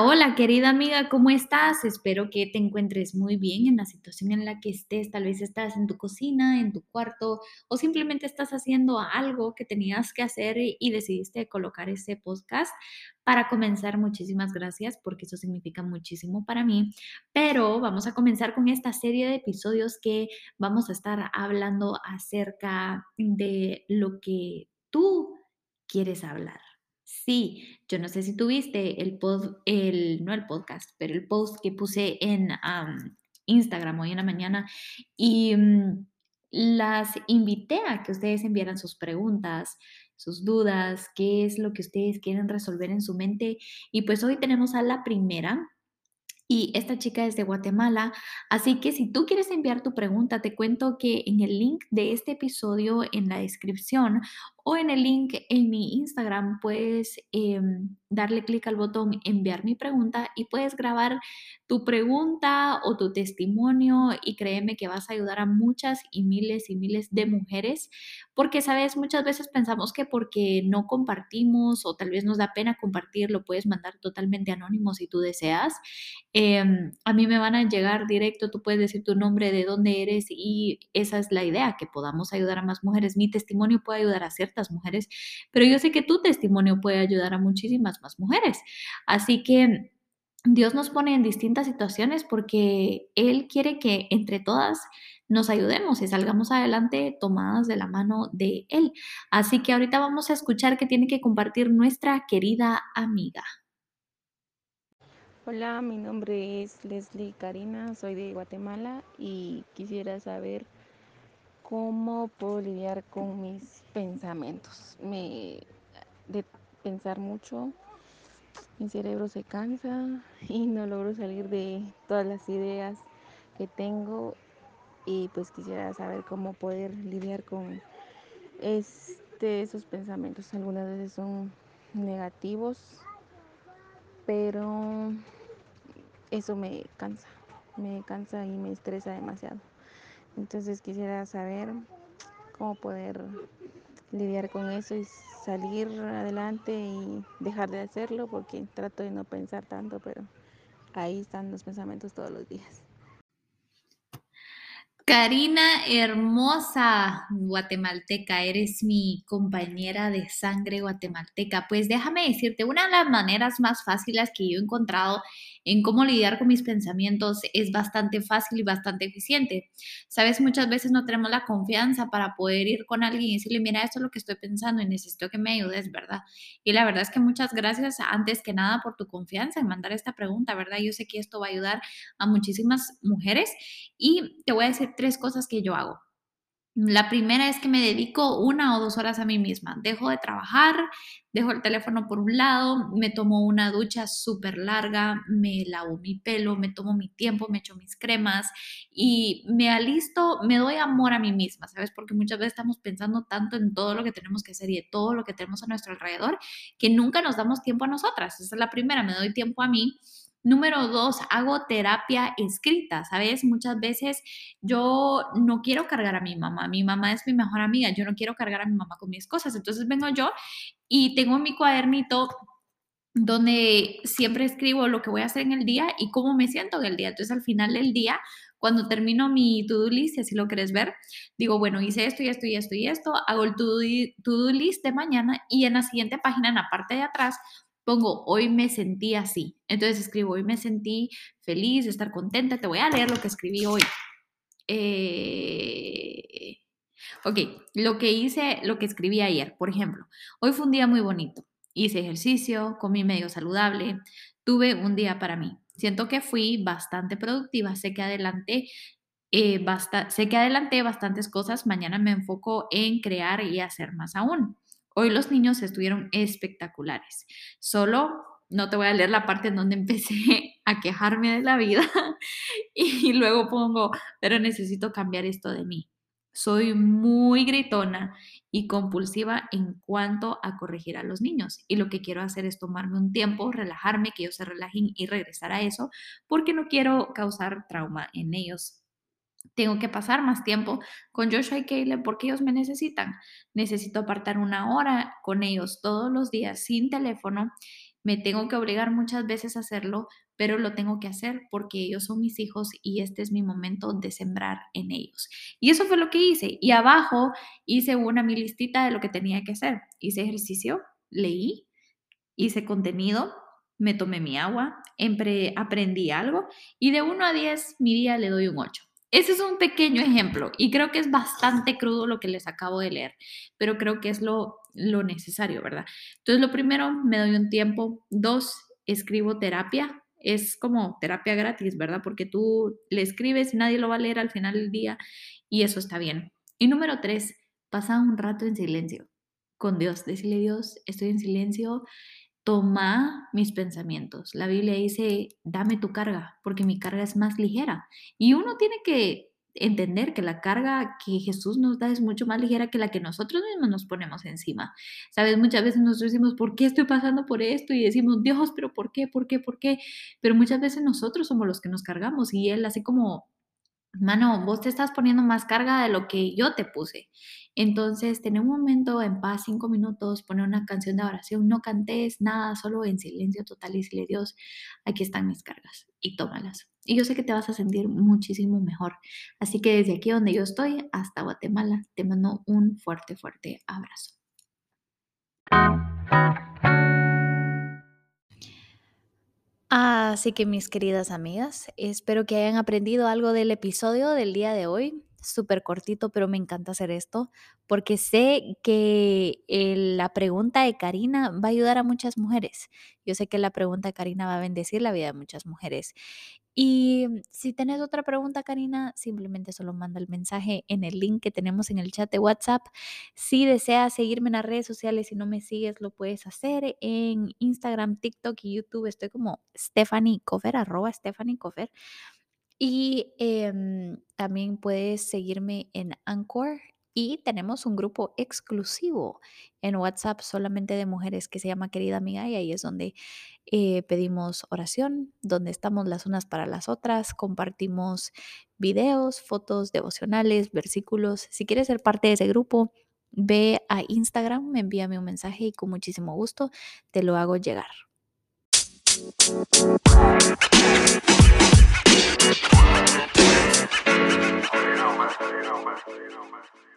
Hola, querida amiga, ¿cómo estás? Espero que te encuentres muy bien en la situación en la que estés. Tal vez estás en tu cocina, en tu cuarto o simplemente estás haciendo algo que tenías que hacer y decidiste colocar ese podcast. Para comenzar, muchísimas gracias porque eso significa muchísimo para mí. Pero vamos a comenzar con esta serie de episodios que vamos a estar hablando acerca de lo que tú quieres hablar. Sí, yo no sé si tuviste el pod, el, no el podcast, pero el post que puse en Instagram hoy en la mañana y mm, las invité a que ustedes enviaran sus preguntas, sus dudas, qué es lo que ustedes quieren resolver en su mente. Y pues hoy tenemos a la primera, y esta chica es de Guatemala, así que si tú quieres enviar tu pregunta, te cuento que en el link de este episodio en la descripción o en el link en mi Instagram puedes em, darle clic al botón enviar mi pregunta y puedes grabar tu pregunta o tu testimonio y créeme que vas a ayudar a muchas y miles y miles de mujeres porque, sabes, muchas veces pensamos que porque no compartimos o tal vez nos da pena compartir, lo puedes mandar totalmente anónimo si tú deseas. Em, a mí me van a llegar directo, tú puedes decir tu nombre, de dónde eres y esa es la idea, que podamos ayudar a más mujeres. Mi testimonio puede ayudar a ciertas mujeres, pero yo sé que tu testimonio puede ayudar a muchísimas más mujeres. Así que Dios nos pone en distintas situaciones porque Él quiere que entre todas nos ayudemos y salgamos adelante tomadas de la mano de Él. Así que ahorita vamos a escuchar qué tiene que compartir nuestra querida amiga. Hola, mi nombre es Leslie Karina, soy de Guatemala y quisiera saber cómo puedo lidiar con mis pensamientos. Me de pensar mucho, mi cerebro se cansa y no logro salir de todas las ideas que tengo y pues quisiera saber cómo poder lidiar con este, esos pensamientos. Algunas veces son negativos, pero eso me cansa, me cansa y me estresa demasiado. Entonces quisiera saber cómo poder lidiar con eso y salir adelante y dejar de hacerlo porque trato de no pensar tanto, pero ahí están los pensamientos todos los días. Karina, hermosa guatemalteca, eres mi compañera de sangre guatemalteca. Pues déjame decirte, una de las maneras más fáciles que yo he encontrado en cómo lidiar con mis pensamientos es bastante fácil y bastante eficiente. Sabes, muchas veces no tenemos la confianza para poder ir con alguien y decirle, mira, esto es lo que estoy pensando y necesito que me ayudes, ¿verdad? Y la verdad es que muchas gracias antes que nada por tu confianza en mandar esta pregunta, ¿verdad? Yo sé que esto va a ayudar a muchísimas mujeres y te voy a decir tres cosas que yo hago. La primera es que me dedico una o dos horas a mí misma. Dejo de trabajar, dejo el teléfono por un lado, me tomo una ducha súper larga, me lavo mi pelo, me tomo mi tiempo, me echo mis cremas y me alisto, me doy amor a mí misma, ¿sabes? Porque muchas veces estamos pensando tanto en todo lo que tenemos que hacer y en todo lo que tenemos a nuestro alrededor que nunca nos damos tiempo a nosotras. Esa es la primera, me doy tiempo a mí Número dos, hago terapia escrita, ¿sabes? Muchas veces yo no quiero cargar a mi mamá, mi mamá es mi mejor amiga, yo no quiero cargar a mi mamá con mis cosas, entonces vengo yo y tengo mi cuadernito donde siempre escribo lo que voy a hacer en el día y cómo me siento en el día. Entonces al final del día, cuando termino mi to-do list, si así lo quieres ver, digo, bueno, hice esto y esto y esto y esto, hago el to-do list de mañana y en la siguiente página, en la parte de atrás, pongo, hoy me sentí así. Entonces escribo, hoy me sentí feliz, estar contenta. Te voy a leer lo que escribí hoy. Eh, ok, lo que hice, lo que escribí ayer, por ejemplo, hoy fue un día muy bonito. Hice ejercicio, comí medio saludable, tuve un día para mí. Siento que fui bastante productiva, sé que adelanté eh, sé que adelanté bastantes cosas, mañana me enfoco en crear y hacer más aún. Hoy los niños estuvieron espectaculares. Solo no te voy a leer la parte en donde empecé a quejarme de la vida y luego pongo, pero necesito cambiar esto de mí. Soy muy gritona y compulsiva en cuanto a corregir a los niños. Y lo que quiero hacer es tomarme un tiempo, relajarme, que ellos se relajen y regresar a eso, porque no quiero causar trauma en ellos tengo que pasar más tiempo con Joshua y Caleb porque ellos me necesitan. Necesito apartar una hora con ellos todos los días sin teléfono me tengo que obligar muchas veces a hacerlo, pero lo tengo que hacer porque ellos son mis hijos y este es mi momento de sembrar en ellos. Y eso fue lo que hice. Y abajo hice una mi listita de lo que tenía que hacer. Hice ejercicio, leí, hice contenido, me tomé mi agua, aprendí algo y de 1 a 10 mi día le doy un 8. Ese es un pequeño ejemplo y creo que es bastante crudo lo que les acabo de leer, pero creo que es lo, lo necesario, ¿verdad? Entonces, lo primero, me doy un tiempo. Dos, escribo terapia. Es como terapia gratis, ¿verdad? Porque tú le escribes nadie lo va a leer al final del día y eso está bien. Y número tres, pasa un rato en silencio con Dios. Decirle, Dios, estoy en silencio toma mis pensamientos. La Biblia dice, dame tu carga, porque mi carga es más ligera. Y uno tiene que entender que la carga que Jesús nos da es mucho más ligera que la que nosotros mismos nos ponemos encima. Sabes, muchas veces nosotros decimos, ¿por qué estoy pasando por esto? Y decimos, Dios, pero ¿por qué? ¿Por qué? ¿Por qué? Pero muchas veces nosotros somos los que nos cargamos y Él así como mano, vos te estás poniendo más carga de lo que yo te puse. Entonces, tener un momento en paz, cinco minutos, poner una canción de oración, no cantes nada, solo en silencio total y decirle, Dios, aquí están mis cargas y tómalas. Y yo sé que te vas a sentir muchísimo mejor. Así que desde aquí donde yo estoy hasta Guatemala, te mando un fuerte, fuerte abrazo. Así que mis queridas amigas, espero que hayan aprendido algo del episodio del día de hoy. Súper cortito, pero me encanta hacer esto porque sé que la pregunta de Karina va a ayudar a muchas mujeres. Yo sé que la pregunta de Karina va a bendecir la vida de muchas mujeres. Y si tenés otra pregunta, Karina, simplemente solo manda el mensaje en el link que tenemos en el chat de WhatsApp. Si deseas seguirme en las redes sociales, si no me sigues, lo puedes hacer en Instagram, TikTok y YouTube. Estoy como Stephanie Cofer, arroba Stephanie Cofer. Y em, también puedes seguirme en Anchor y tenemos un grupo exclusivo en WhatsApp solamente de mujeres que se llama Querida Amiga y ahí es donde eh, pedimos oración, donde estamos las unas para las otras, compartimos videos, fotos devocionales, versículos. Si quieres ser parte de ese grupo, ve a Instagram, envíame un mensaje y con muchísimo gusto te lo hago llegar. You know, man. You.